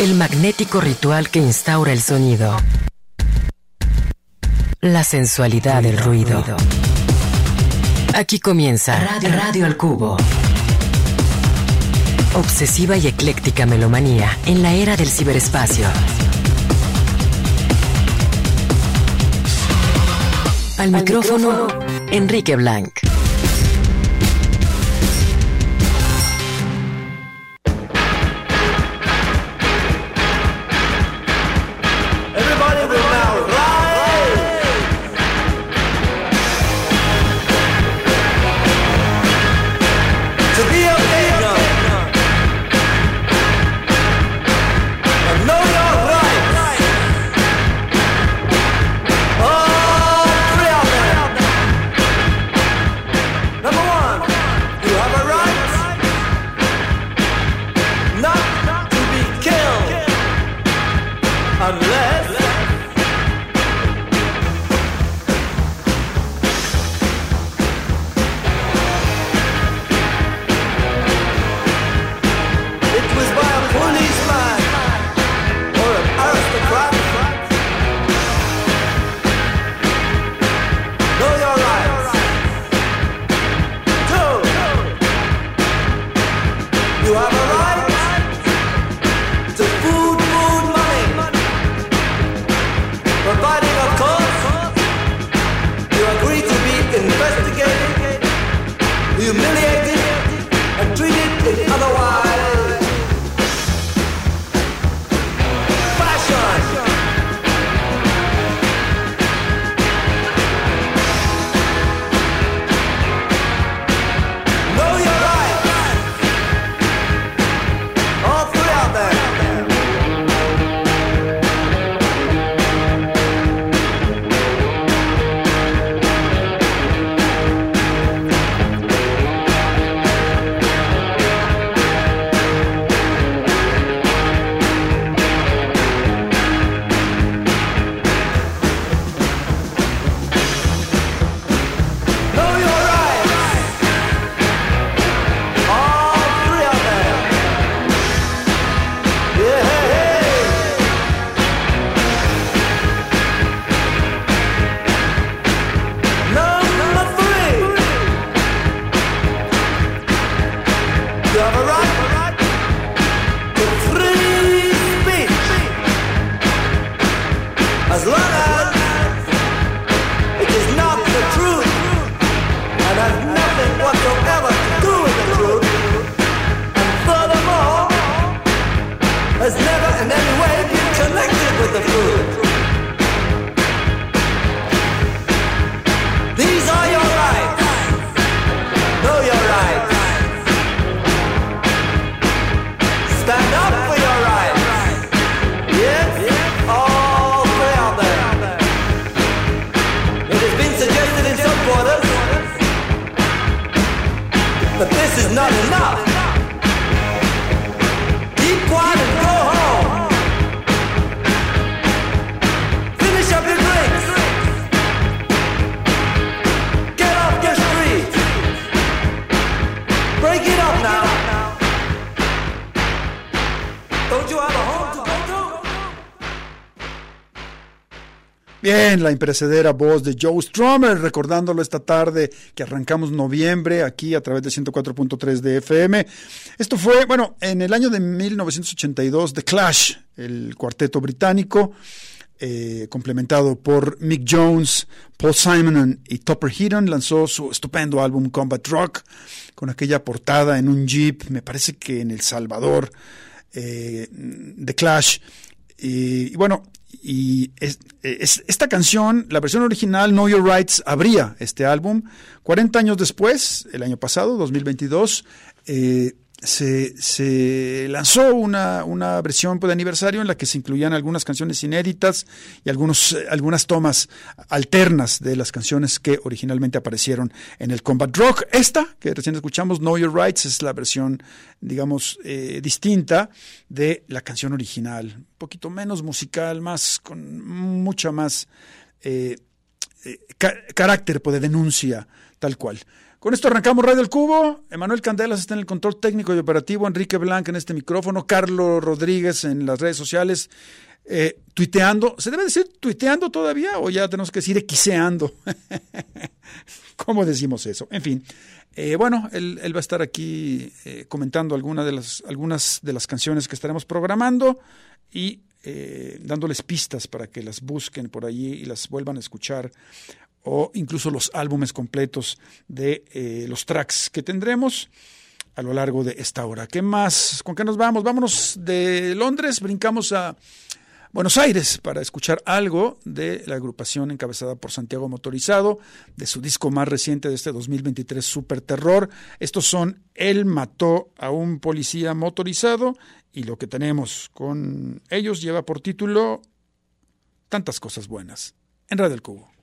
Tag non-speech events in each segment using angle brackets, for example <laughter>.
El magnético ritual que instaura el sonido. La sensualidad del ruido. Aquí comienza Radio, Radio al Cubo. Obsesiva y ecléctica melomanía en la era del ciberespacio. Al micrófono, Enrique Blanc. Bien, la imperecedera voz de Joe Strummer, recordándolo esta tarde que arrancamos noviembre aquí a través de 104.3 de FM. Esto fue, bueno, en el año de 1982, The Clash, el cuarteto británico, eh, complementado por Mick Jones, Paul Simon y Topper Heaton, lanzó su estupendo álbum Combat Rock con aquella portada en un jeep, me parece que en El Salvador, eh, The Clash. y bueno, y es, esta canción, la versión original, Know Your Rights, abría este álbum. 40 años después, el año pasado, 2022, eh, se, se, lanzó una, una versión pues, de aniversario en la que se incluían algunas canciones inéditas y algunos, eh, algunas tomas alternas de las canciones que originalmente aparecieron en el Combat Rock. Esta, que recién escuchamos, Know Your Rights, es la versión, digamos, eh, distinta de la canción original. Un poquito menos musical, más, con mucha más eh, carácter pues, de denuncia, tal cual Con esto arrancamos Radio El Cubo. Emanuel Candelas está en el control técnico y operativo, Enrique Blanca en este micrófono, Carlos Rodríguez en las redes sociales, eh, tuiteando. ¿Se debe decir tuiteando todavía o ya tenemos que decir equiseando? <laughs> ¿Cómo decimos eso? En fin. Eh, bueno, él, va a estar aquí eh, comentando algunas de las canciones que estaremos programando y eh, dándoles pistas para que las busquen por allí y las vuelvan a escuchar o incluso los álbumes completos de eh, los tracks que tendremos a lo largo de esta hora. ¿Qué más? ¿Con qué nos vamos? Vámonos de Londres, brincamos a Buenos Aires para escuchar algo de la agrupación encabezada por Santiago Motorizado, de su disco más reciente de este 2023, Super Terror. Estos son Él mató a un policía motorizado y lo que tenemos con ellos lleva por título Tantas cosas buenas en Radio del Cubo.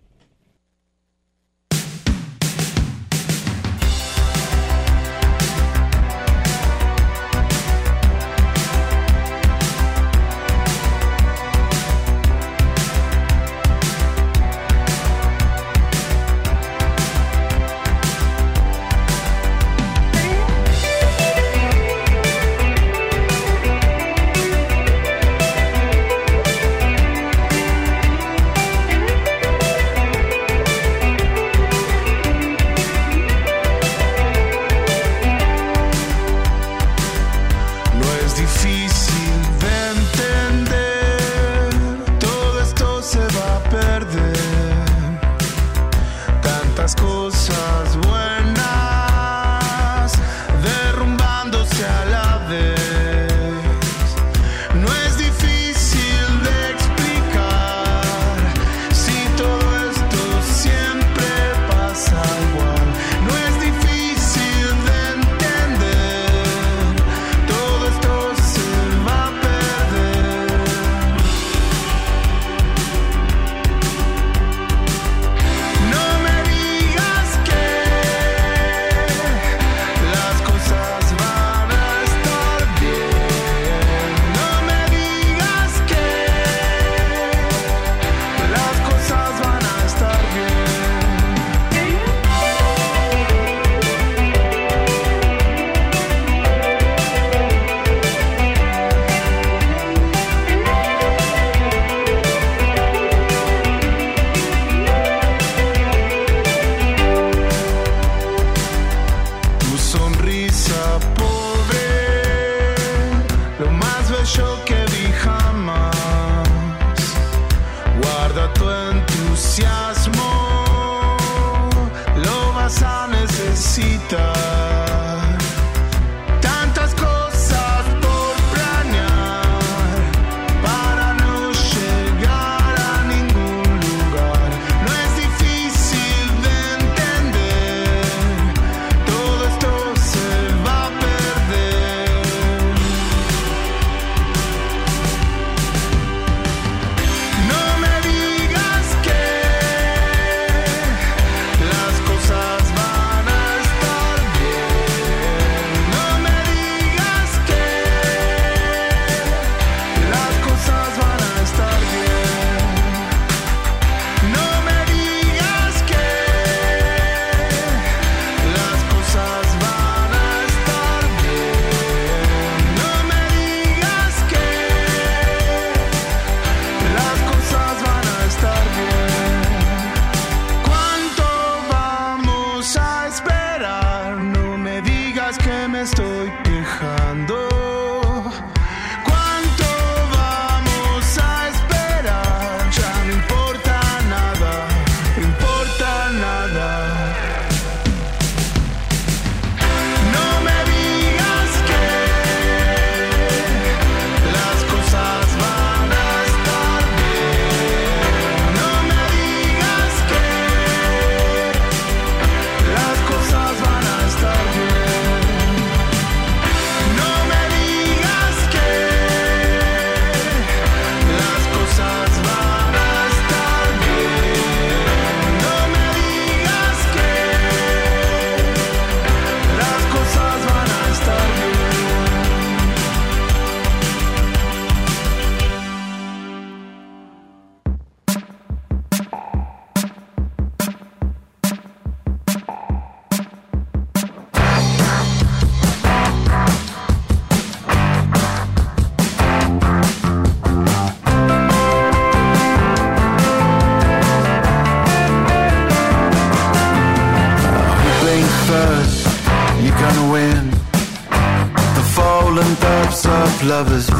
lovers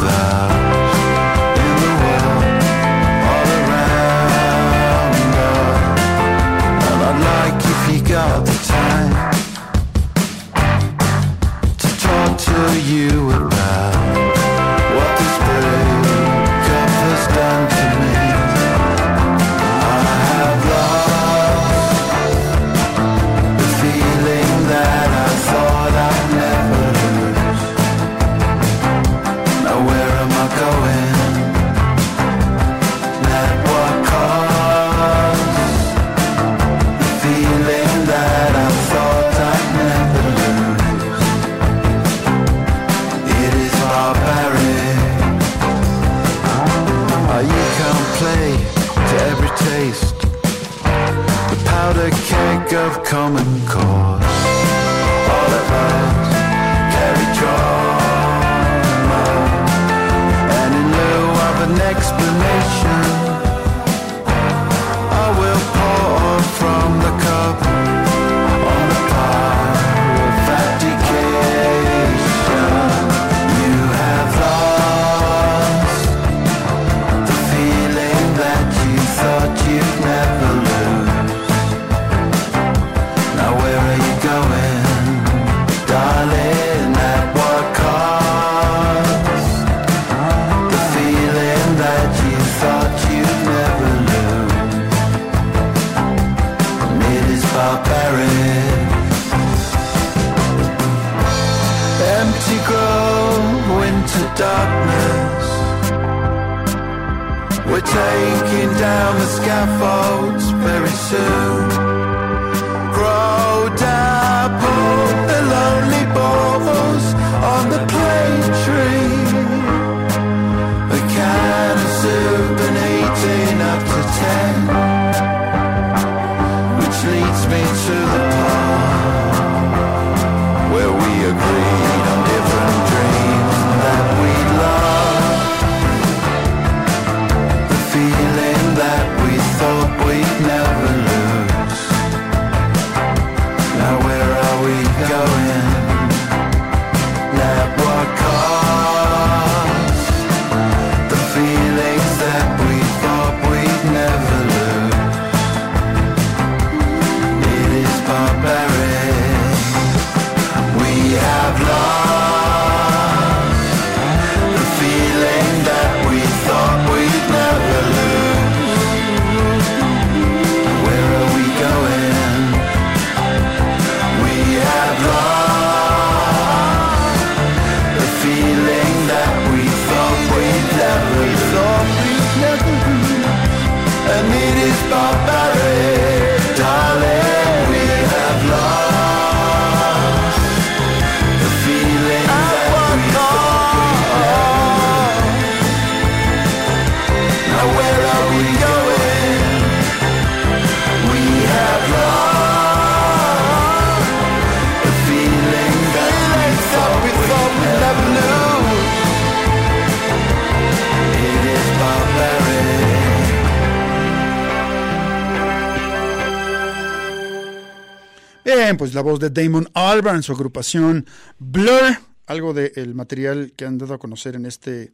pues la voz de Damon Albarn, su agrupación Blur, algo del material que han dado a conocer en este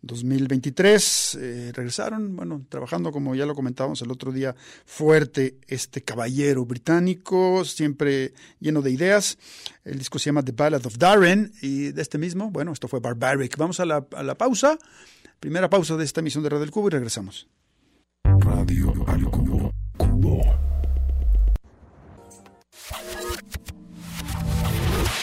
2023. Eh, regresaron, bueno, trabajando como ya lo comentábamos el otro día, fuerte este caballero británico, siempre lleno de ideas. El disco se llama The Ballad of Darren y de este mismo, bueno, esto fue Barbaric. Vamos a la, a la pausa, primera pausa de esta emisión de Radio del Cubo y regresamos. Radio al Cubo. Cubo.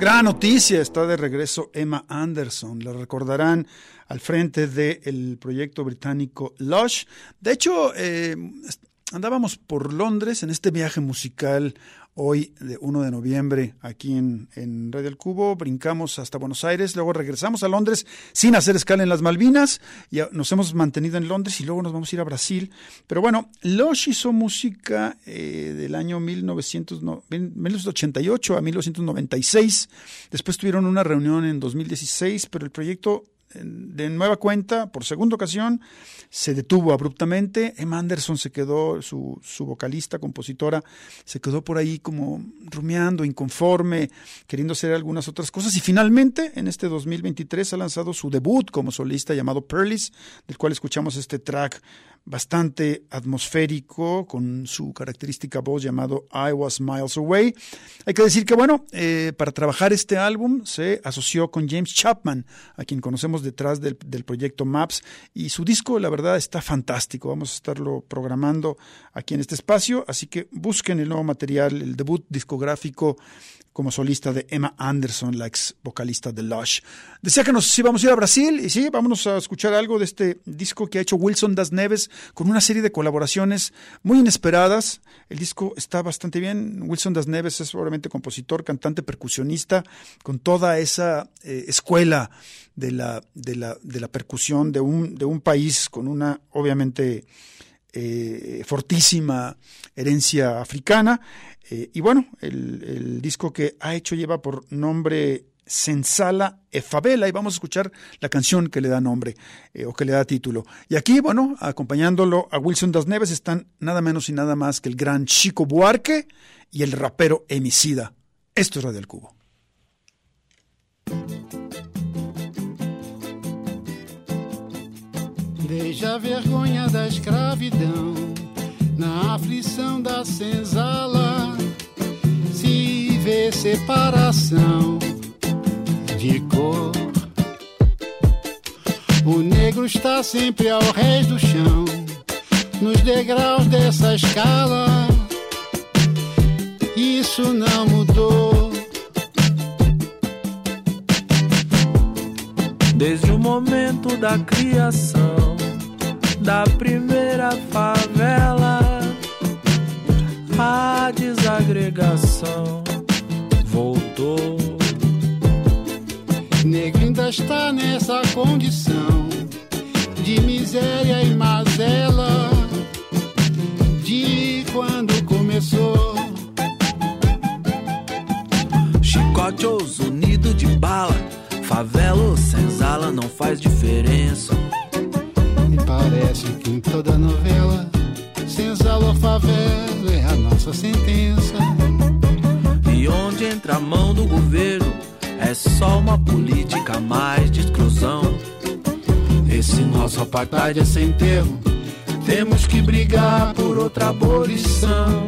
La noticia está de regreso Emma Anderson. La recordarán al frente del proyecto británico Lush. De hecho, eh, andábamos por Londres en este viaje musical hoy de 1 de noviembre aquí en, en Red del Cubo, brincamos hasta Buenos Aires, luego regresamos a Londres sin hacer escala en las Malvinas, y nos hemos mantenido en Londres y luego nos vamos a ir a Brasil. Pero bueno, Lush hizo música eh, del año 1900, no, 1988 a 1996, después tuvieron una reunión en 2016, pero el proyecto de nueva cuenta, por segunda ocasión, se detuvo abruptamente. Emma Anderson se quedó, su, su, vocalista, compositora, se quedó por ahí como rumiando, inconforme, queriendo hacer algunas otras cosas. Y finalmente, en este 2023, ha lanzado su debut como solista llamado Pearlis, del cual escuchamos este track bastante atmosférico, con su característica voz llamado I Was Miles Away. Hay que decir que, bueno, eh, para trabajar este álbum se asoció con James Chapman, a quien conocemos detrás del, del, proyecto Maps, y su disco, la verdad, está fantástico. Vamos a estarlo programando aquí en este espacio, así que busquen el nuevo material, el debut discográfico como solista de Emma Anderson, la ex vocalista de Lush. Decía que nos íbamos a ir a Brasil y sí, vámonos a escuchar algo de este disco que ha hecho Wilson Das Neves con una serie de colaboraciones muy inesperadas. El disco está bastante bien. Wilson Das Neves es obviamente compositor, cantante, percusionista, con toda esa eh, escuela de la, de, la, de la percusión de un, de un país con una, obviamente, eh, fortísima herencia africana. Eh, y bueno, el, disco que ha hecho lleva por nombre Sensala e Favela y vamos a escuchar la canción que le da nombre eh, o que le da título. Y aquí, bueno, acompañándolo a Wilson Das Neves están nada menos y nada más que el gran Chico Buarque y el rapero Emicida. Esto es Radio del Cubo. Desde a vergonha da escravidão, na aflição da senzala, se vê separação de cor. O negro está sempre ao ré do chão, nos degraus dessa escala. Isso não mudou. Desde o momento da criação da primeira favela, a desagregação voltou. Negro ainda está nessa condição de miséria e mazela de quando começou. Chicote ou unido de bala, favela ou senzala não faz diferença. Parece que em toda novela, senzala ou favela é a nossa sentença. E onde entra a mão do governo é só uma política mais de exclusão. Esse nosso apartheid é sem termo. Temos que brigar por outra abolição.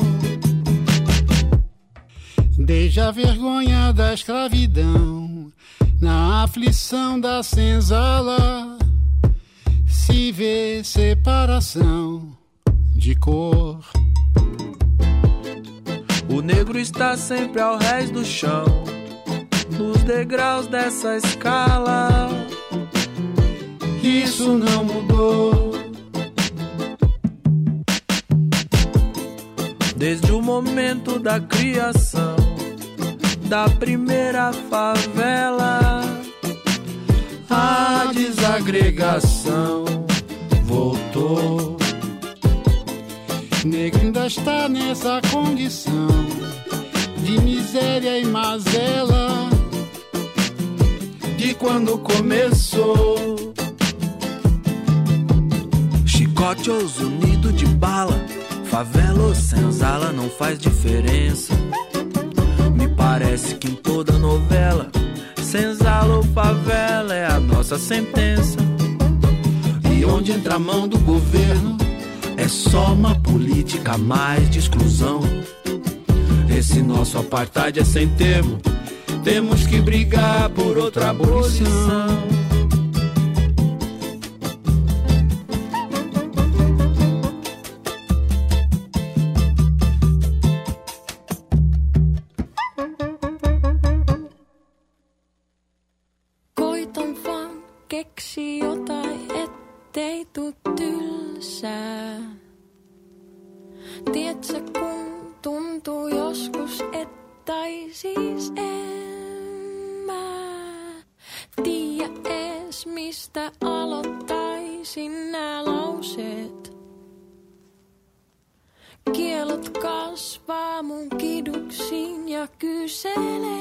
Desde a vergonha da escravidão, na aflição da senzala, se vê separação de cor. O negro está sempre ao rés do chão nos degraus dessa escala. Isso não mudou. Desde o momento da criação da primeira favela, a desagregação voltou. Negro ainda está nessa condição de miséria e mazela de quando começou. Chicote ou unido de bala, favela ou senzala não faz diferença. Me parece que em toda novela, senzala ou favela é a nossa sentença. E onde entra a mão do governo, é só uma política mais de exclusão. Esse nosso apartheid é sem termo. Temos que brigar por outra abolição. chez les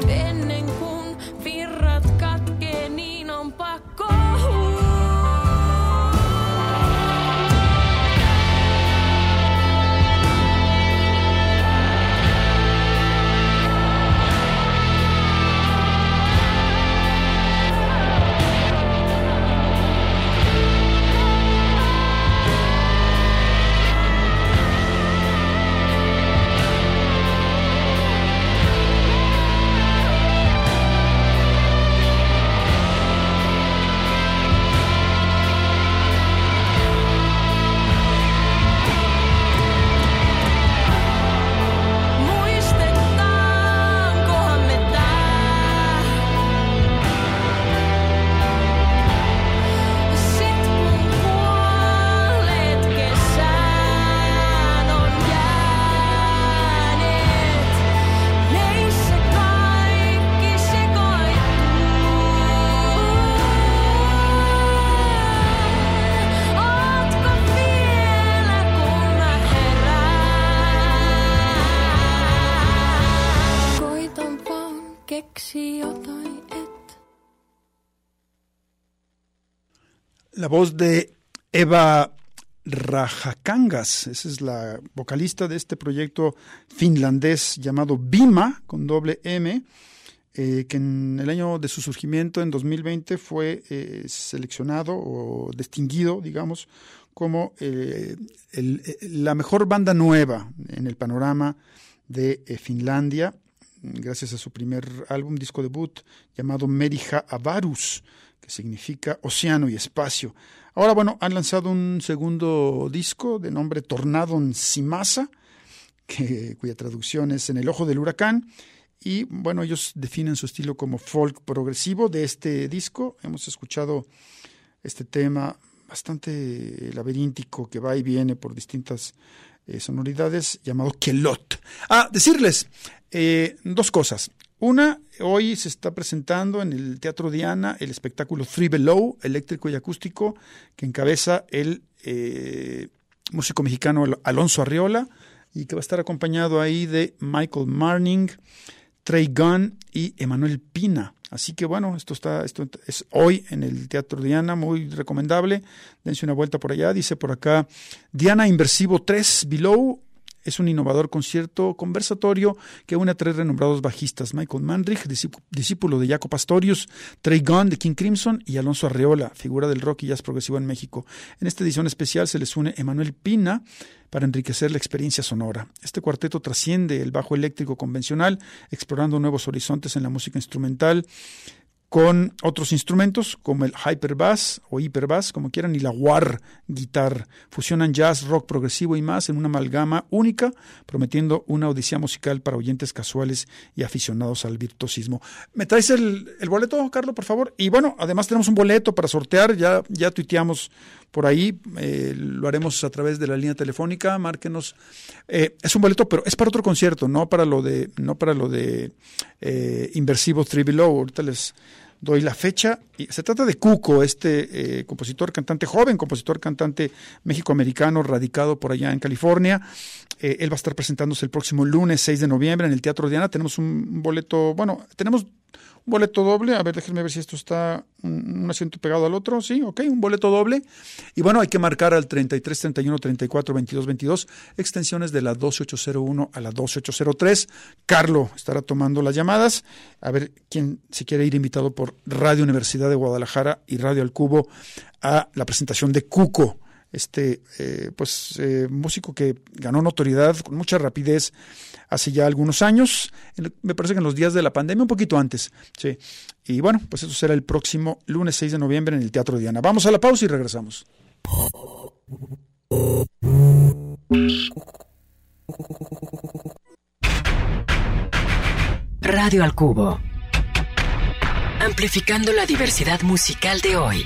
open voz de Eva Rajakangas, esa es la vocalista de este proyecto finlandés llamado Bima, con doble M, eh, que en el año de su surgimiento, en 2020, fue eh, seleccionado o distinguido, digamos, como eh, la mejor banda nueva en el panorama de Finlandia, gracias a su primer álbum, disco debut, llamado Merija Avarus, que significa océano y espacio. Ahora, bueno, han lanzado un segundo disco de nombre Tornado en Simasa, que, cuya traducción es En el ojo del huracán. Y bueno, ellos definen su estilo como folk progresivo de este disco. Hemos escuchado este tema bastante laberíntico que va y viene por distintas eh, sonoridades llamado Kelot. Ah, decirles eh, dos cosas. Una, hoy se está presentando en el Teatro Diana el espectáculo Three Below, eléctrico y acústico, que encabeza el eh, músico mexicano Al- Alonso Arriola y que va a estar acompañado ahí de Michael Marning, Trey Gunn y Emanuel Pina. Así que bueno, esto está, esto es hoy en el Teatro Diana, muy recomendable. Dense una vuelta por allá. Dice por acá, Diana Inversivo 3 Below es un innovador concierto conversatorio que une a tres renombrados bajistas, Michael Manrich, discípu- discípulo de Jaco Pastorius, Trey Gunn de King Crimson y Alonso Arreola, figura del rock y jazz progresivo en México. En esta edición especial se les une Emanuel Pina para enriquecer la experiencia sonora. Este cuarteto trasciende el bajo eléctrico convencional, explorando nuevos horizontes en la música instrumental, con otros instrumentos como el hyperbass o hiperbass, como quieran, y la war guitar. Fusionan jazz, rock progresivo y más en una amalgama única, prometiendo una odisea musical para oyentes casuales y aficionados al virtuosismo. ¿Me traes el, el boleto, Carlos, por favor? Y bueno, además tenemos un boleto para sortear, ya, ya tuiteamos por ahí. eh, lo haremos a través de la línea telefónica. Márquenos. Eh, es un boleto, pero es para otro concierto, no para lo de, no para lo de eh, Inversivo Three. Ahorita les doy la fecha. Se trata de Cuco, este eh, compositor, cantante joven, compositor, cantante méxico-americano, radicado por allá en California. Eh, él va a estar presentándose el próximo lunes 6 de noviembre en el Teatro Diana. Tenemos un, boleto, bueno, tenemos boleto doble. A ver, déjenme ver si esto está un, asiento pegado al otro. Sí, ok, un boleto doble. Y bueno, hay que marcar al 33 31 34 22 22, extensiones de la 12801 a la 12803. Carlo estará tomando las llamadas. A ver quién se quiere ir invitado por Radio Universidad de Guadalajara y Radio Al Cubo a la presentación de Cuco este eh, pues eh, músico que ganó notoriedad con mucha rapidez hace ya algunos años, me parece que en los días de la pandemia, un poquito antes, sí. Y bueno, pues eso será el próximo lunes 6 de noviembre en el Teatro Diana. Vamos a la pausa y regresamos. Radio al Cubo. Amplificando la diversidad musical de hoy.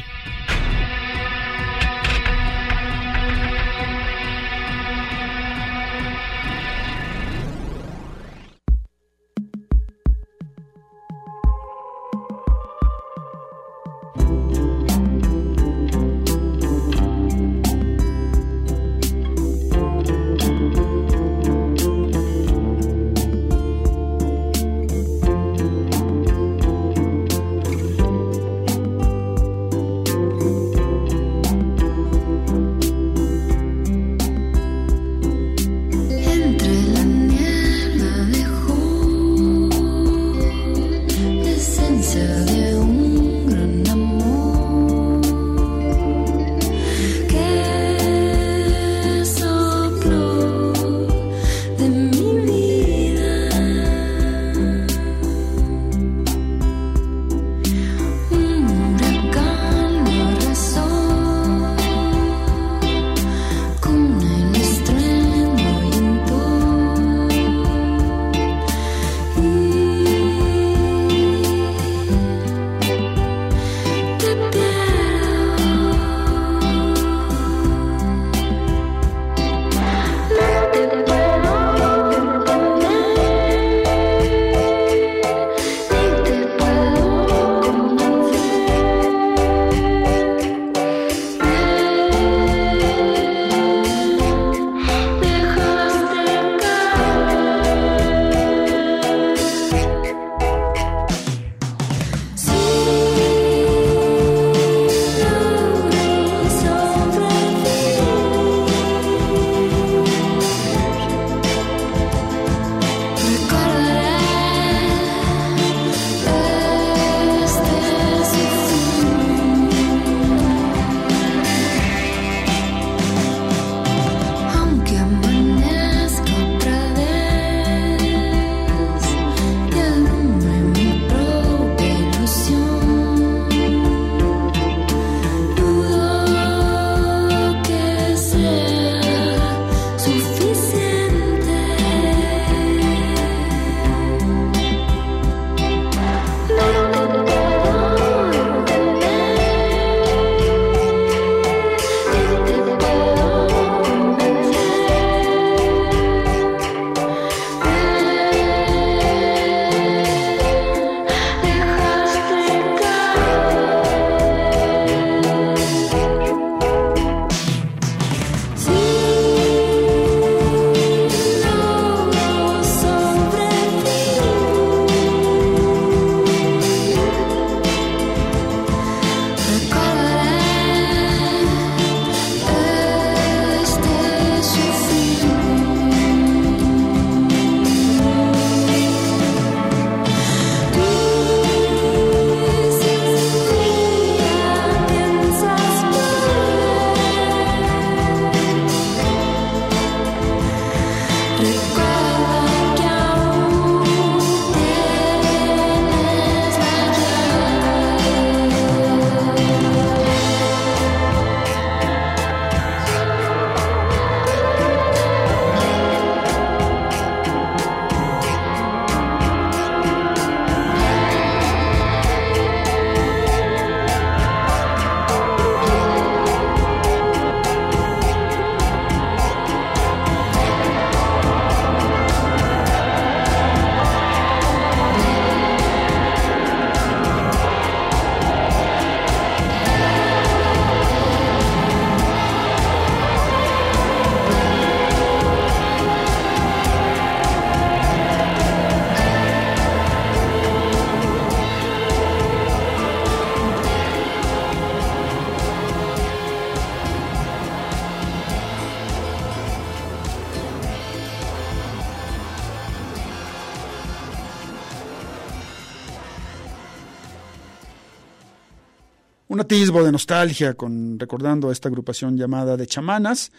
De nostalgia con recordando a esta agrupación llamada de chamanas,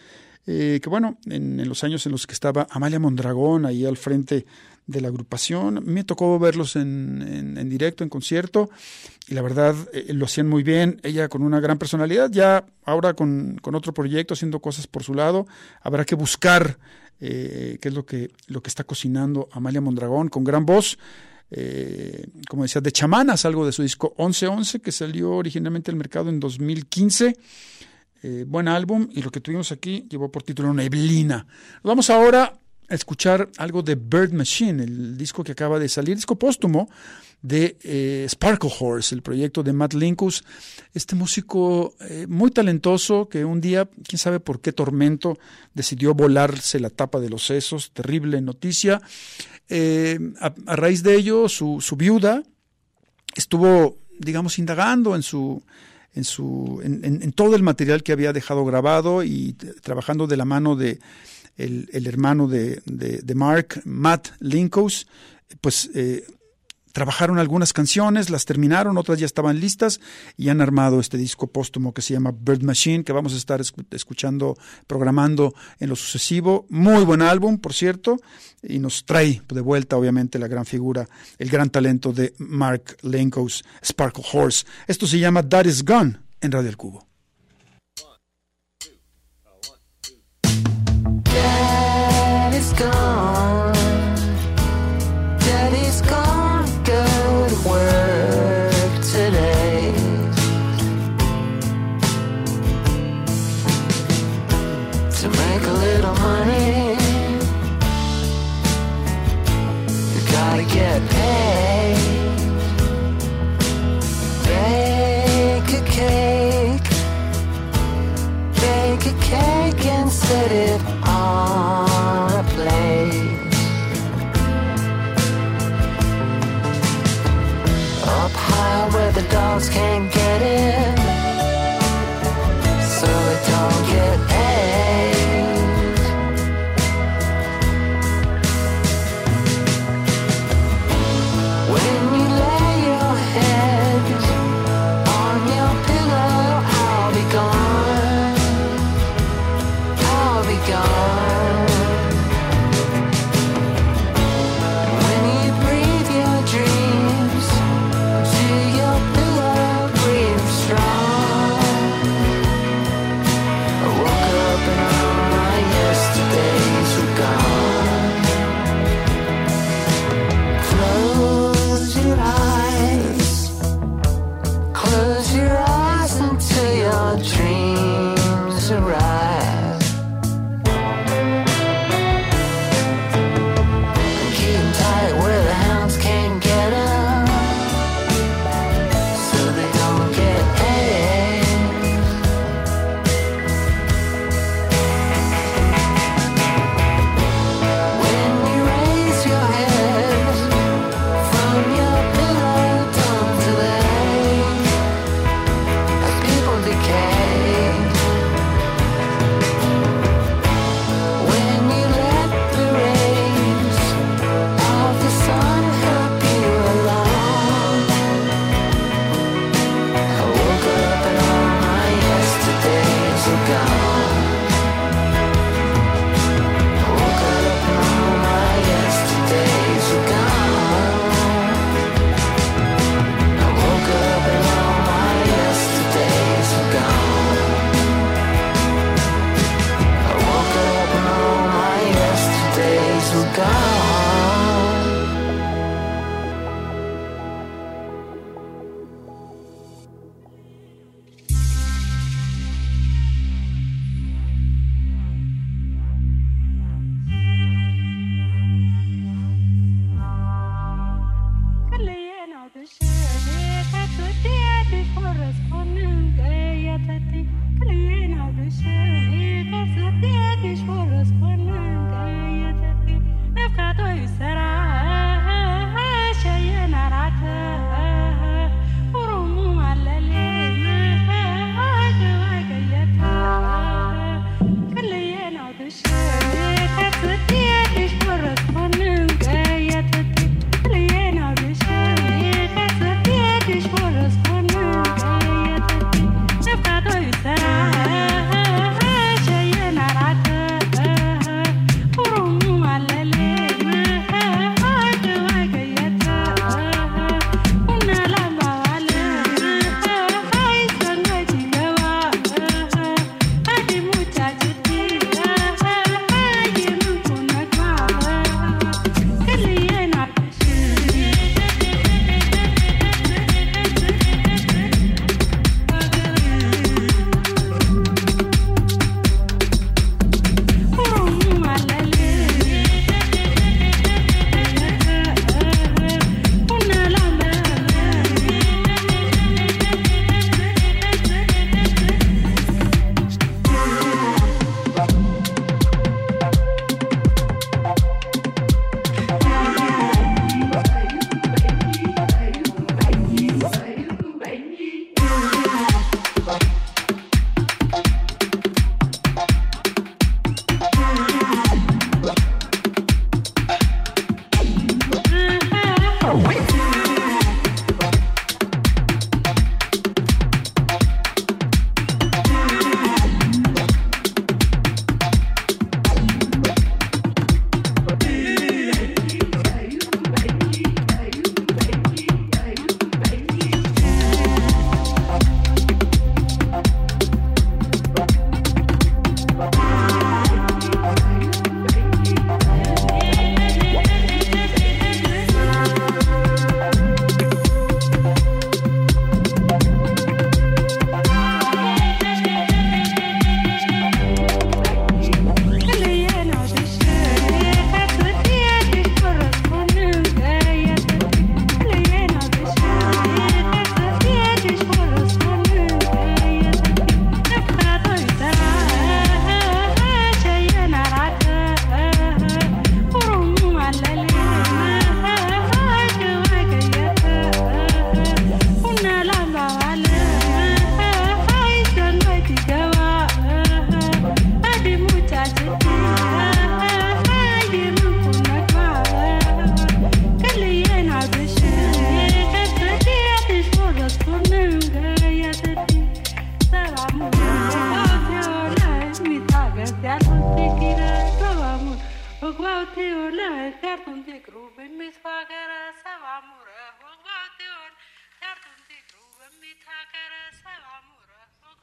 eh, que bueno, en, en, los años en los que estaba Amalia Mondragón ahí al frente de la agrupación, me tocó verlos en, en, en directo, en concierto, y la verdad eh, lo hacían muy bien, ella con una gran personalidad, ya ahora con, con otro proyecto, haciendo cosas por su lado, habrá que buscar eh, qué es lo que, lo que está cocinando Amalia Mondragón, con gran voz, eh, como decía, de chamanas, algo de su disco 1111, que salió originalmente al mercado en 2015. Eh, buen álbum, y lo que tuvimos aquí llevó por título Neblina. Vamos ahora a escuchar algo de Bird Machine, el disco que acaba de salir, disco póstumo de eh, Sparkle Horse, el proyecto de Matt Linkus, este músico eh, muy talentoso que un día, quién sabe por qué tormento, decidió volarse la tapa de los sesos, terrible noticia. Eh, a, raíz de ello, su, su, viuda estuvo, digamos, indagando en su en, su, en, todo el material que había dejado grabado y trabajando de la mano de el, el hermano de, de, Mark, Matt Linkous, pues eh, trabajaron algunas canciones, las terminaron, otras ya estaban listas y han armado este disco póstumo que se llama Bird Machine, que vamos a estar escuchando, programando en lo sucesivo. Muy buen álbum, por cierto, y nos trae de vuelta, obviamente, la gran figura, el gran talento de Mark Lenkos, Sparkle Horse. Esto se llama That Is Gone en Radio El Cubo.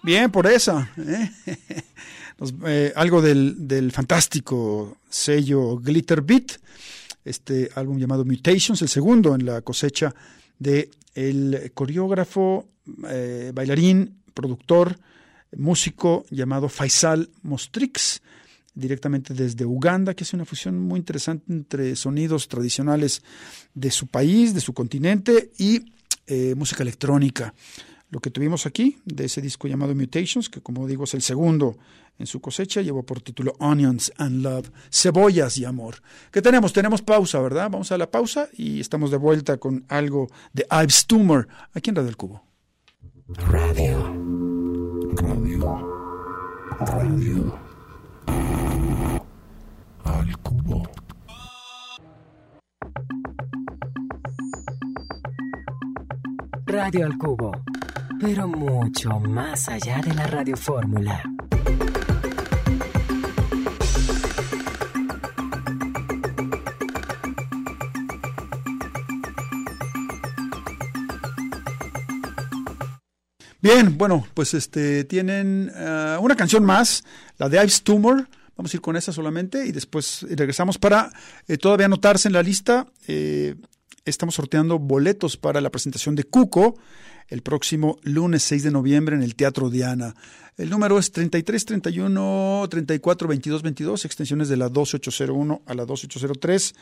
Bien, por esa. ¿eh? <laughs> Eh, algo del, del fantástico sello Glitter Beat, este álbum llamado Mutations, el segundo en la cosecha de el coreógrafo, eh, bailarín, productor, músico llamado Faisal Mostrix, directamente desde Uganda, que hace una fusión muy interesante entre sonidos tradicionales de su país, de su continente y eh, música electrónica. Lo que tuvimos aquí de ese disco llamado Mutations, que como digo es el segundo en su cosecha, llevó por título Onions and Love, cebollas y amor. ¿Qué tenemos? Tenemos pausa, ¿verdad? Vamos a la pausa y estamos de vuelta con algo de Ives Tumor aquí en Radio del Cubo. Radio. Radio. Al cubo. Radio al Cubo, pero mucho más allá de la radiofórmula. Bien, bueno, pues este tienen eh, una canción más, la de Ives Tumor. Vamos a ir con esa solamente y después regresamos para eh, todavía anotarse en la lista. eh, estamos sorteando boletos para la presentación de Cuco el próximo lunes 6 de noviembre en el Teatro Diana. El número es 33 31 34 22 22, extensiones de la 2801 a la 2803.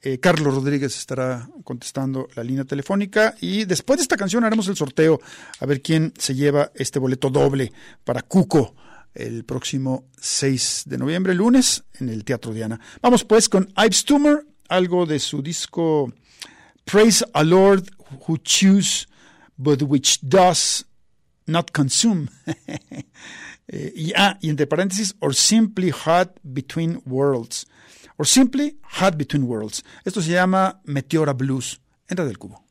Eh, Carlos Rodríguez estará contestando la línea telefónica y después de esta canción haremos el sorteo a ver quién se lleva este boleto doble para Cuco el próximo 6 de noviembre, lunes, en el Teatro Diana. Vamos pues con Ives Tumor, algo de su disco Praise a Lord who choose but which does not consume. <laughs> Eh, y, ah, y or simply hot between worlds. Or simply hot between worlds. Esto se llama Meteora Blues. Entra del cubo.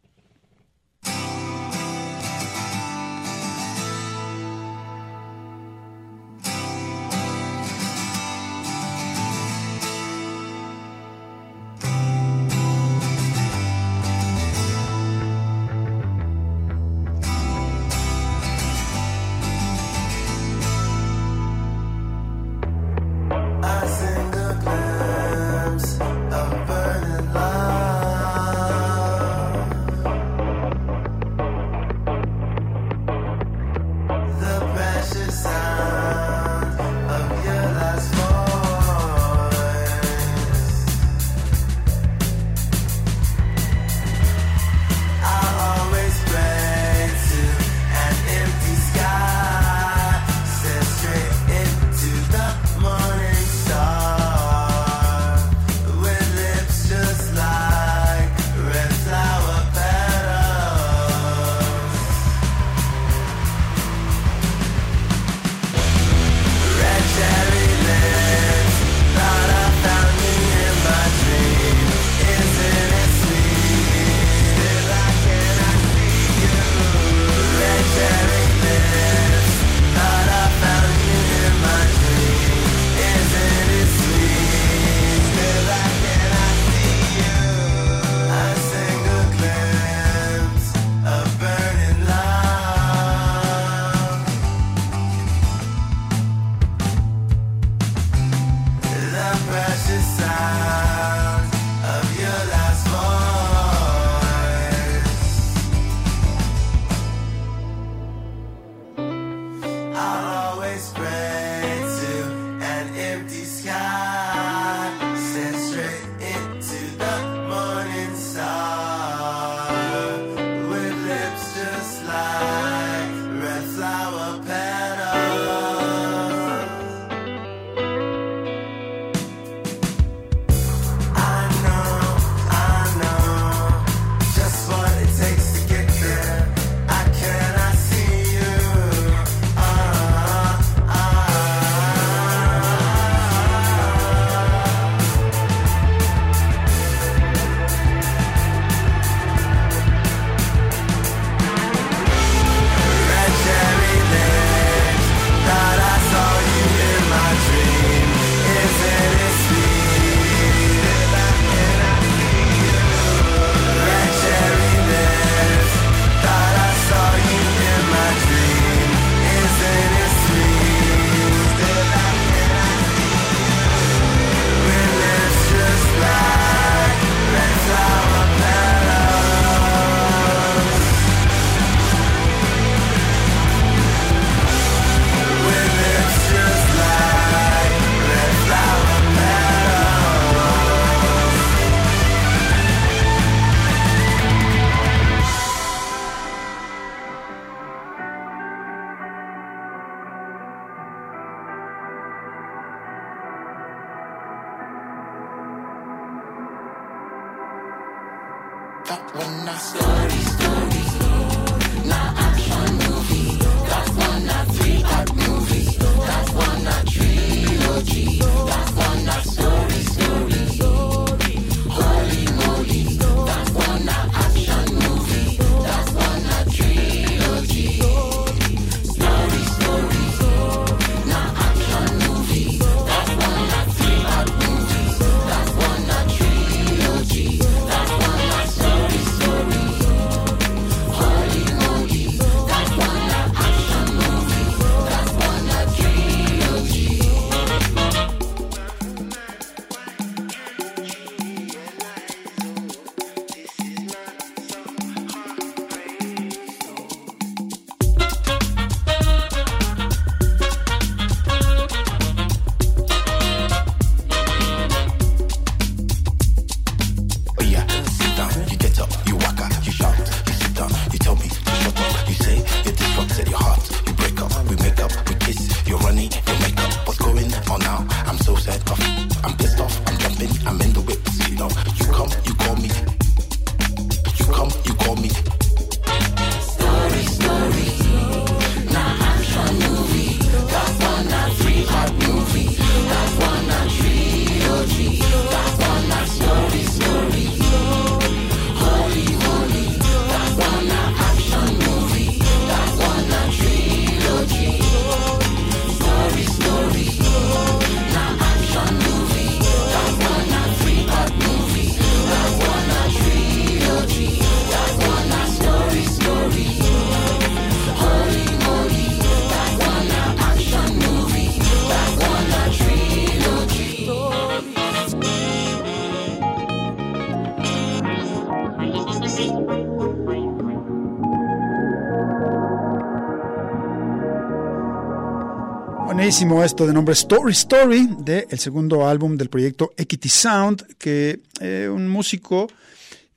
Buenísimo esto de nombre Story Story, del el segundo álbum del proyecto Equity Sound, que eh, un músico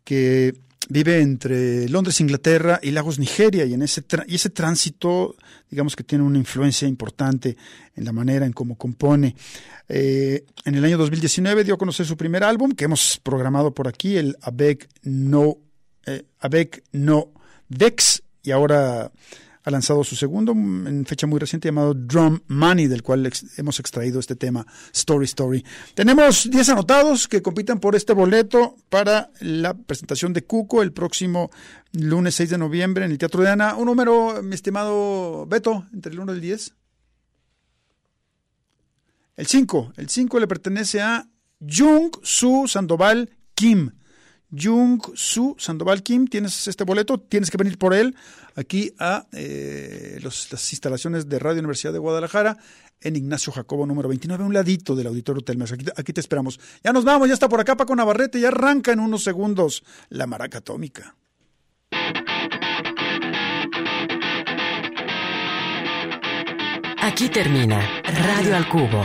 que vive entre Londres, Inglaterra y Lagos, Nigeria, y en ese, y ese tránsito, digamos que tiene una influencia importante en la manera en cómo compone. Eh, en el año 2019 dio a conocer su primer álbum, que hemos programado por aquí, el Avec No, eh, No Dex, y ahora ha lanzado su segundo mm, en fecha muy reciente llamado Drum Money, del cual hemos extraído este tema Story Story. Tenemos 10 anotados que compitan por este boleto para la presentación de Cuco el próximo lunes 6 de noviembre en el Teatro de Ana. Un número, mi estimado Beto, entre el 1 y el 10. El 5. El 5 le pertenece a Jung Su Sandoval Kim. Jung Su Sandoval Kim, tienes este boleto, tienes que venir por él aquí a eh, los- las instalaciones de Radio Universidad de Guadalajara en Ignacio Jacobo número 29, a un ladito del Auditorio Telmex. Aquí, aquí te esperamos. Ya nos vamos, ya está por acá Paco Navarrete, ya arranca en unos segundos la maraca atómica. Aquí termina Radio al Cubo.